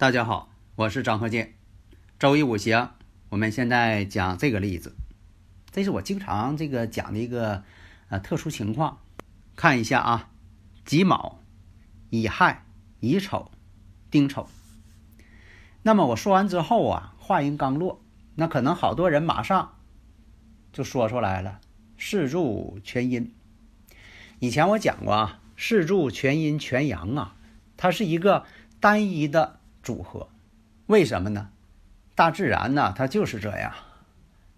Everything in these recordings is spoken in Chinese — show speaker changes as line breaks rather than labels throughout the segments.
大家好，我是张鹤剑。周易五行，我们现在讲这个例子，这是我经常这个讲的一个呃特殊情况。看一下啊，己卯、乙亥、乙丑、丁丑。那么我说完之后啊，话音刚落，那可能好多人马上就说出来了：四柱全阴。以前我讲过啊，四柱全阴全阳啊，它是一个单一的。组合，为什么呢？大自然呢，它就是这样，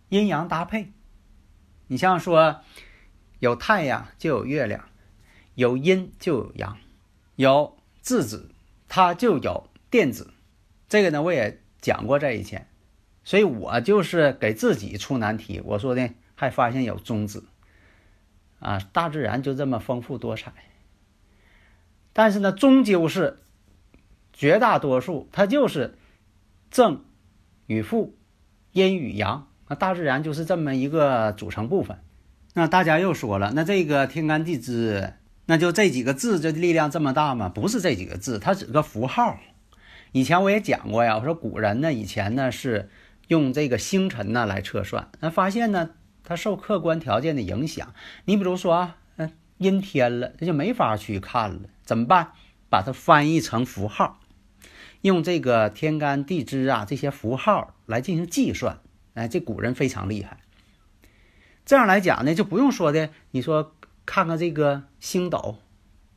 阴阳搭配。你像说，有太阳就有月亮，有阴就有阳，有质子它就有电子。这个呢，我也讲过在以前，所以我就是给自己出难题。我说呢，还发现有中子啊，大自然就这么丰富多彩。但是呢，终究是。绝大多数它就是正与负、阴与阳，那大自然就是这么一个组成部分。那大家又说了，那这个天干地支，那就这几个字，这力量这么大吗？不是这几个字，它只是个符号。以前我也讲过呀，我说古人呢，以前呢是用这个星辰呢来测算，那发现呢，它受客观条件的影响。你比如说啊，嗯，阴天了，那就没法去看了，怎么办？把它翻译成符号。用这个天干地支啊这些符号来进行计算，哎，这古人非常厉害。这样来讲呢，就不用说的，你说看看这个星斗、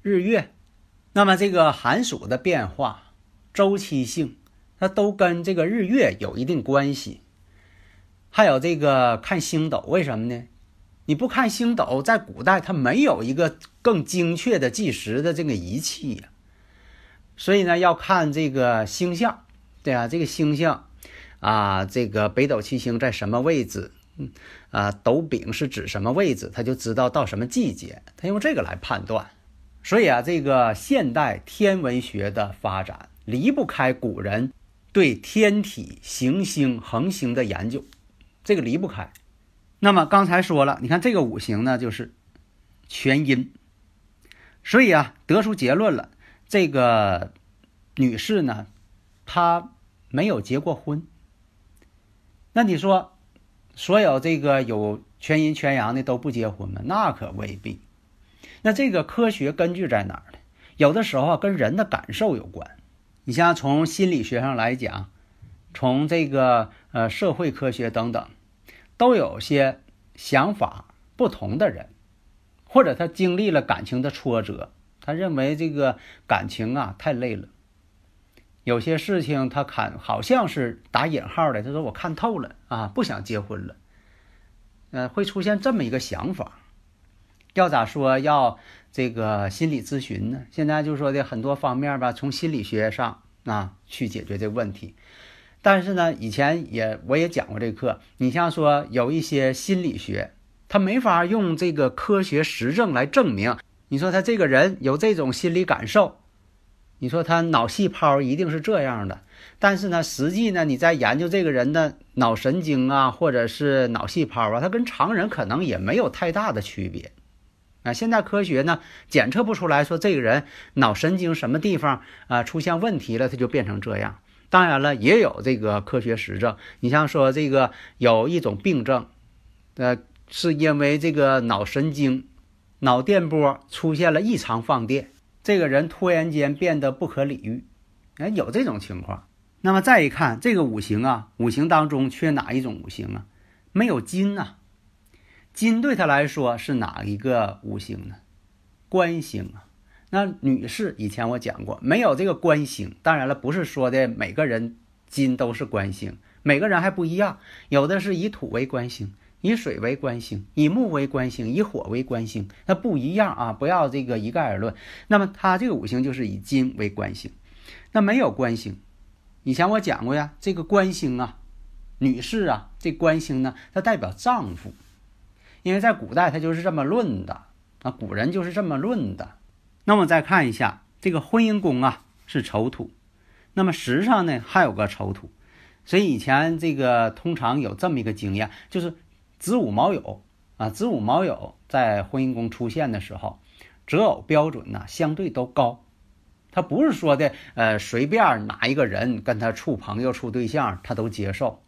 日月，那么这个寒暑的变化、周期性，它都跟这个日月有一定关系。还有这个看星斗，为什么呢？你不看星斗，在古代它没有一个更精确的计时的这个仪器呀。所以呢，要看这个星象，对啊，这个星象啊，这个北斗七星在什么位置？嗯，啊，斗柄是指什么位置？他就知道到什么季节，他用这个来判断。所以啊，这个现代天文学的发展离不开古人对天体行星恒星的研究，这个离不开。那么刚才说了，你看这个五行呢，就是全阴，所以啊，得出结论了。这个女士呢，她没有结过婚。那你说，所有这个有全阴全阳的都不结婚吗？那可未必。那这个科学根据在哪儿呢？有的时候，跟人的感受有关。你像从心理学上来讲，从这个呃社会科学等等，都有些想法不同的人，或者他经历了感情的挫折。他认为这个感情啊太累了，有些事情他看好像是打引号的。他说我看透了啊，不想结婚了。呃，会出现这么一个想法。要咋说？要这个心理咨询呢？现在就说的很多方面吧，从心理学上啊去解决这个问题。但是呢，以前也我也讲过这课。你像说有一些心理学，他没法用这个科学实证来证明。你说他这个人有这种心理感受，你说他脑细胞一定是这样的，但是呢，实际呢，你在研究这个人的脑神经啊，或者是脑细胞啊，他跟常人可能也没有太大的区别啊。现在科学呢检测不出来说这个人脑神经什么地方啊出现问题了，他就变成这样。当然了，也有这个科学实证，你像说这个有一种病症，呃，是因为这个脑神经。脑电波出现了异常放电，这个人突然间变得不可理喻，哎，有这种情况。那么再一看这个五行啊，五行当中缺哪一种五行啊？没有金呐，金对他来说是哪一个五行呢？官星啊。那女士以前我讲过，没有这个官星，当然了，不是说的每个人金都是官星，每个人还不一样，有的是以土为官星，以水为官星，以木为官星，以火为官星，那不一样啊！不要这个一概而论。那么它这个五行就是以金为官星，那没有官星。以前我讲过呀，这个官星啊，女士啊，这官星呢，它代表丈夫，因为在古代它就是这么论的啊，古人就是这么论的。那么再看一下这个婚姻宫啊，是丑土。那么时上呢还有个丑土，所以以前这个通常有这么一个经验，就是子午卯酉啊，子午卯酉在婚姻宫出现的时候，择偶标准呢相对都高。他不是说的呃随便哪一个人跟他处朋友处对象他都接受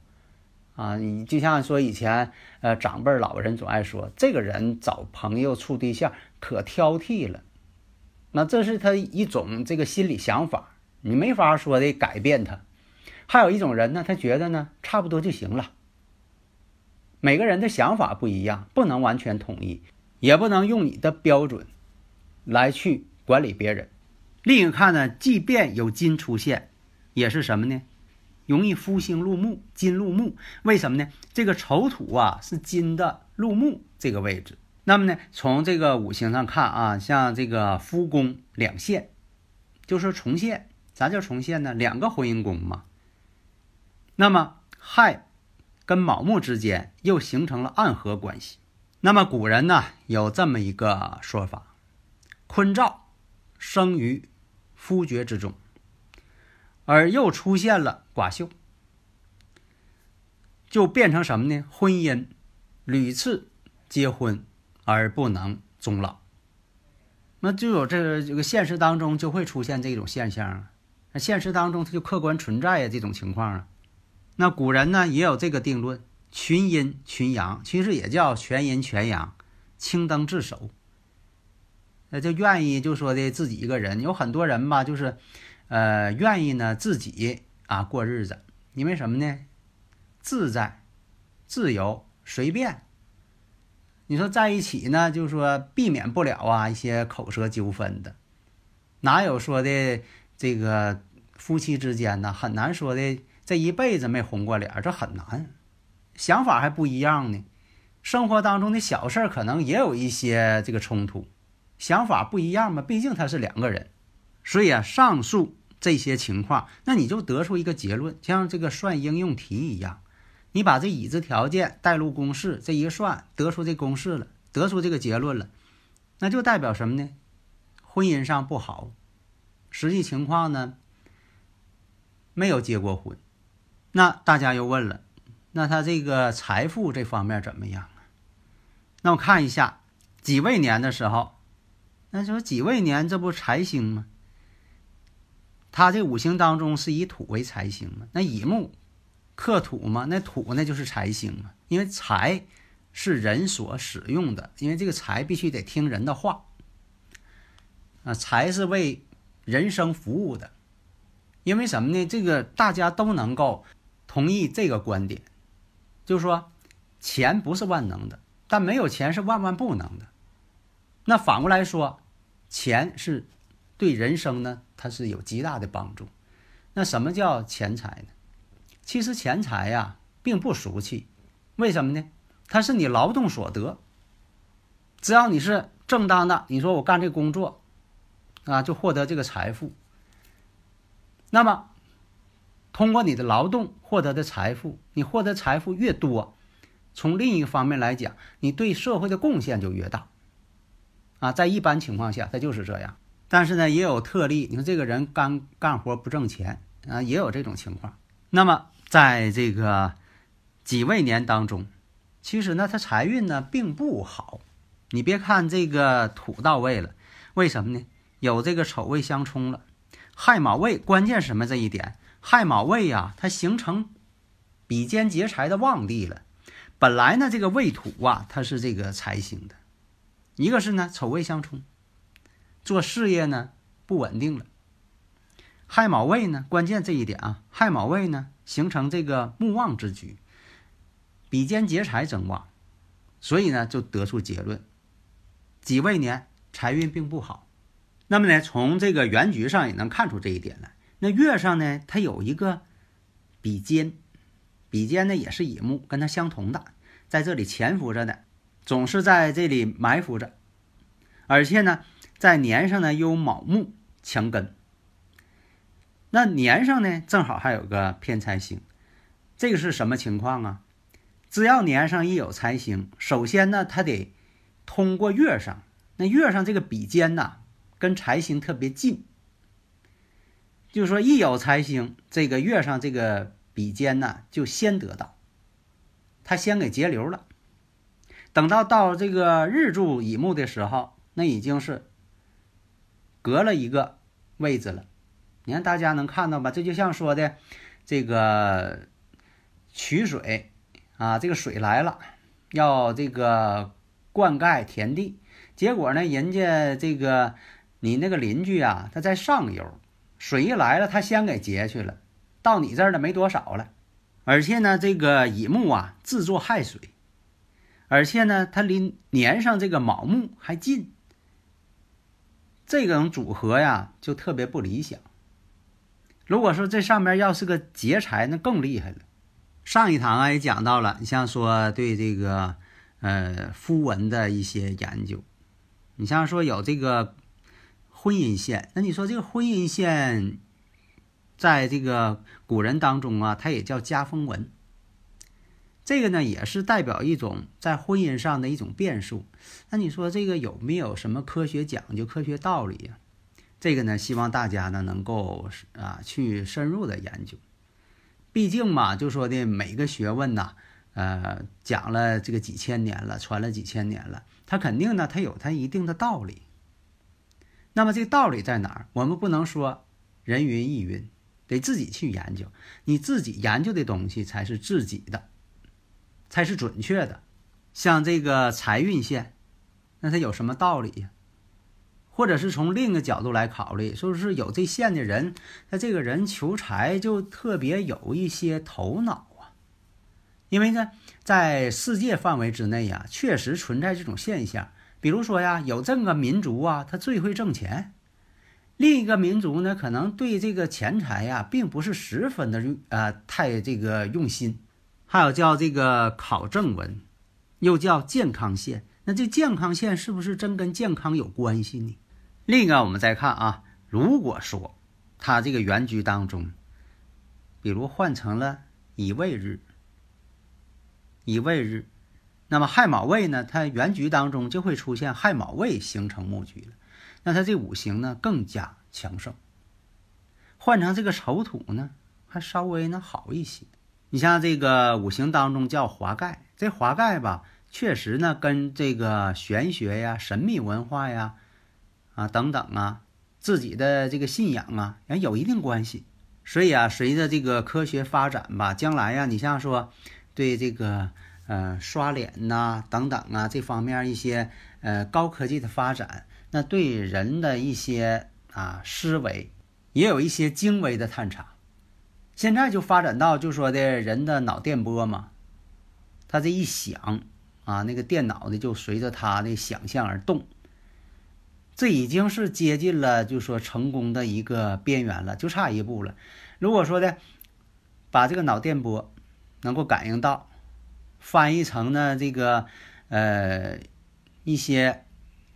啊，你就像说以前呃长辈老人总爱说，这个人找朋友处对象可挑剔了，那这是他一种这个心理想法。你没法说的改变他，还有一种人呢，他觉得呢差不多就行了。每个人的想法不一样，不能完全统一，也不能用你的标准来去管理别人。另一个看呢，即便有金出现，也是什么呢？容易夫星入木，金入木。为什么呢？这个丑土啊是金的入木这个位置。那么呢，从这个五行上看啊，像这个夫宫两线，就是重现。啥叫重现呢？两个婚姻宫嘛。那么亥跟卯木之间又形成了暗合关系。那么古人呢有这么一个说法：坤兆生于夫爵之中，而又出现了寡秀，就变成什么呢？婚姻屡次结婚而不能终老。那就有这个这个现实当中就会出现这种现象啊。那现实当中，它就客观存在呀这种情况啊。那古人呢也有这个定论：群阴群阳，其实也叫全阴全阳，青灯自守。那就愿意就说的自己一个人，有很多人吧，就是呃愿意呢自己啊过日子，因为什么呢？自在、自由、随便。你说在一起呢，就是说避免不了啊一些口舌纠纷的，哪有说的？这个夫妻之间呢，很难说的，这一辈子没红过脸，这很难。想法还不一样呢，生活当中的小事可能也有一些这个冲突，想法不一样嘛，毕竟他是两个人。所以啊，上述这些情况，那你就得出一个结论，像这个算应用题一样，你把这已知条件带入公式，这一算得出这公式了，得出这个结论了，那就代表什么呢？婚姻上不好。实际情况呢，没有结过婚，那大家又问了，那他这个财富这方面怎么样啊？那我看一下己未年的时候，那就说己未年这不财星吗？他这五行当中是以土为财星嘛？那乙木克土嘛？那土那就是财星嘛？因为财是人所使用的，因为这个财必须得听人的话啊，财是为。人生服务的，因为什么呢？这个大家都能够同意这个观点，就是说，钱不是万能的，但没有钱是万万不能的。那反过来说，钱是对人生呢，它是有极大的帮助。那什么叫钱财呢？其实钱财呀，并不俗气。为什么呢？它是你劳动所得，只要你是正当的，你说我干这工作。啊，就获得这个财富。那么，通过你的劳动获得的财富，你获得财富越多，从另一个方面来讲，你对社会的贡献就越大。啊，在一般情况下，它就是这样。但是呢，也有特例。你说这个人干干活不挣钱啊，也有这种情况。那么，在这个己未年当中，其实呢，他财运呢并不好。你别看这个土到位了，为什么呢？有这个丑未相冲了，亥卯未，关键什么？这一点，亥卯未呀，它形成比肩劫财的旺地了。本来呢，这个未土啊，它是这个财星的，一个是呢丑未相冲，做事业呢不稳定了。亥卯未呢，关键这一点啊，亥卯未呢形成这个木旺之局，比肩劫财增旺，所以呢就得出结论，己未年财运并不好。那么呢，从这个原局上也能看出这一点来。那月上呢，它有一个比肩，比肩呢也是乙木，跟它相同的，在这里潜伏着的，总是在这里埋伏着，而且呢，在年上呢有卯木强根。那年上呢正好还有个偏财星，这个是什么情况啊？只要年上一有财星，首先呢，它得通过月上，那月上这个比肩呐，跟财星特别近。就说，一有财星，这个月上这个比肩呢，就先得到，他先给截流了。等到到这个日柱乙木的时候，那已经是隔了一个位置了。你看大家能看到吧？这就像说的这个取水啊，这个水来了，要这个灌溉田地，结果呢，人家这个你那个邻居啊，他在上游。水一来了，他先给截去了，到你这儿呢没多少了，而且呢，这个乙木啊自作害水，而且呢，它离年上这个卯木还近，这种组合呀就特别不理想。如果说这上面要是个劫财，那更厉害了。上一堂啊也讲到了，你像说对这个呃符文的一些研究，你像说有这个。婚姻线，那你说这个婚姻线，在这个古人当中啊，它也叫家风文。这个呢，也是代表一种在婚姻上的一种变数。那你说这个有没有什么科学讲究、科学道理呀？这个呢，希望大家呢能够啊去深入的研究。毕竟嘛，就说的每个学问呐，呃，讲了这个几千年了，传了几千年了，它肯定呢，它有它一定的道理。那么这个道理在哪儿？我们不能说人云亦云，得自己去研究。你自己研究的东西才是自己的，才是准确的。像这个财运线，那它有什么道理呀？或者是从另一个角度来考虑，说是有这线的人，他这个人求财就特别有一些头脑啊。因为呢，在世界范围之内呀，确实存在这种现象。比如说呀，有这个民族啊，他最会挣钱；另一个民族呢，可能对这个钱财呀，并不是十分的呃，太这个用心。还有叫这个考证文，又叫健康线。那这健康线是不是真跟健康有关系呢？另一个，我们再看啊，如果说他这个原局当中，比如换成了乙未日，乙未日。那么亥卯未呢？它原局当中就会出现亥卯未形成木局了，那它这五行呢更加强盛。换成这个丑土呢，还稍微呢好一些。你像这个五行当中叫华盖，这华盖吧，确实呢跟这个玄学呀、神秘文化呀、啊等等啊，自己的这个信仰啊，也有一定关系。所以啊，随着这个科学发展吧，将来呀，你像说对这个。呃，刷脸呐，等等啊，这方面一些呃高科技的发展，那对人的一些啊思维也有一些精微的探查。现在就发展到就说的人的脑电波嘛，他这一想啊，那个电脑的就随着他的想象而动。这已经是接近了就说成功的一个边缘了，就差一步了。如果说的把这个脑电波能够感应到。翻译成呢这个呃一些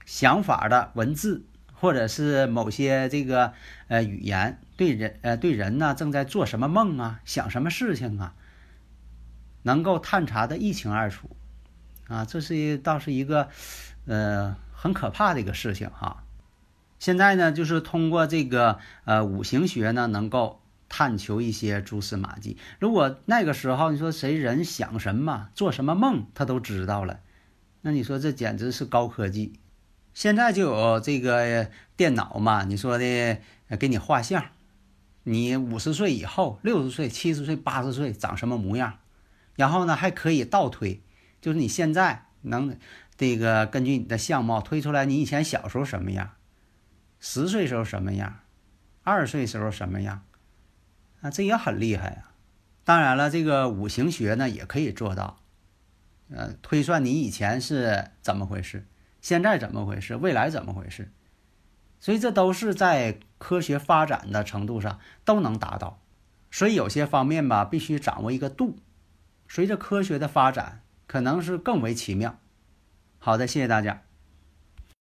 想法的文字，或者是某些这个呃语言，对人呃对人呢正在做什么梦啊，想什么事情啊，能够探查的一清二楚啊，这是一倒是一个呃很可怕的一个事情哈。现在呢，就是通过这个呃五行学呢，能够。探求一些蛛丝马迹。如果那个时候你说谁人想什么、做什么梦，他都知道了，那你说这简直是高科技。现在就有这个电脑嘛，你说的给你画像，你五十岁以后、六十岁、七十岁、八十岁长什么模样，然后呢还可以倒推，就是你现在能这个根据你的相貌推出来你以前小时候什么样，十岁时候什么样，二十岁时候什么样。啊，这也很厉害啊！当然了，这个五行学呢也可以做到，呃，推算你以前是怎么回事，现在怎么回事，未来怎么回事，所以这都是在科学发展的程度上都能达到。所以有些方面吧，必须掌握一个度，随着科学的发展，可能是更为奇妙。好的，谢谢大家。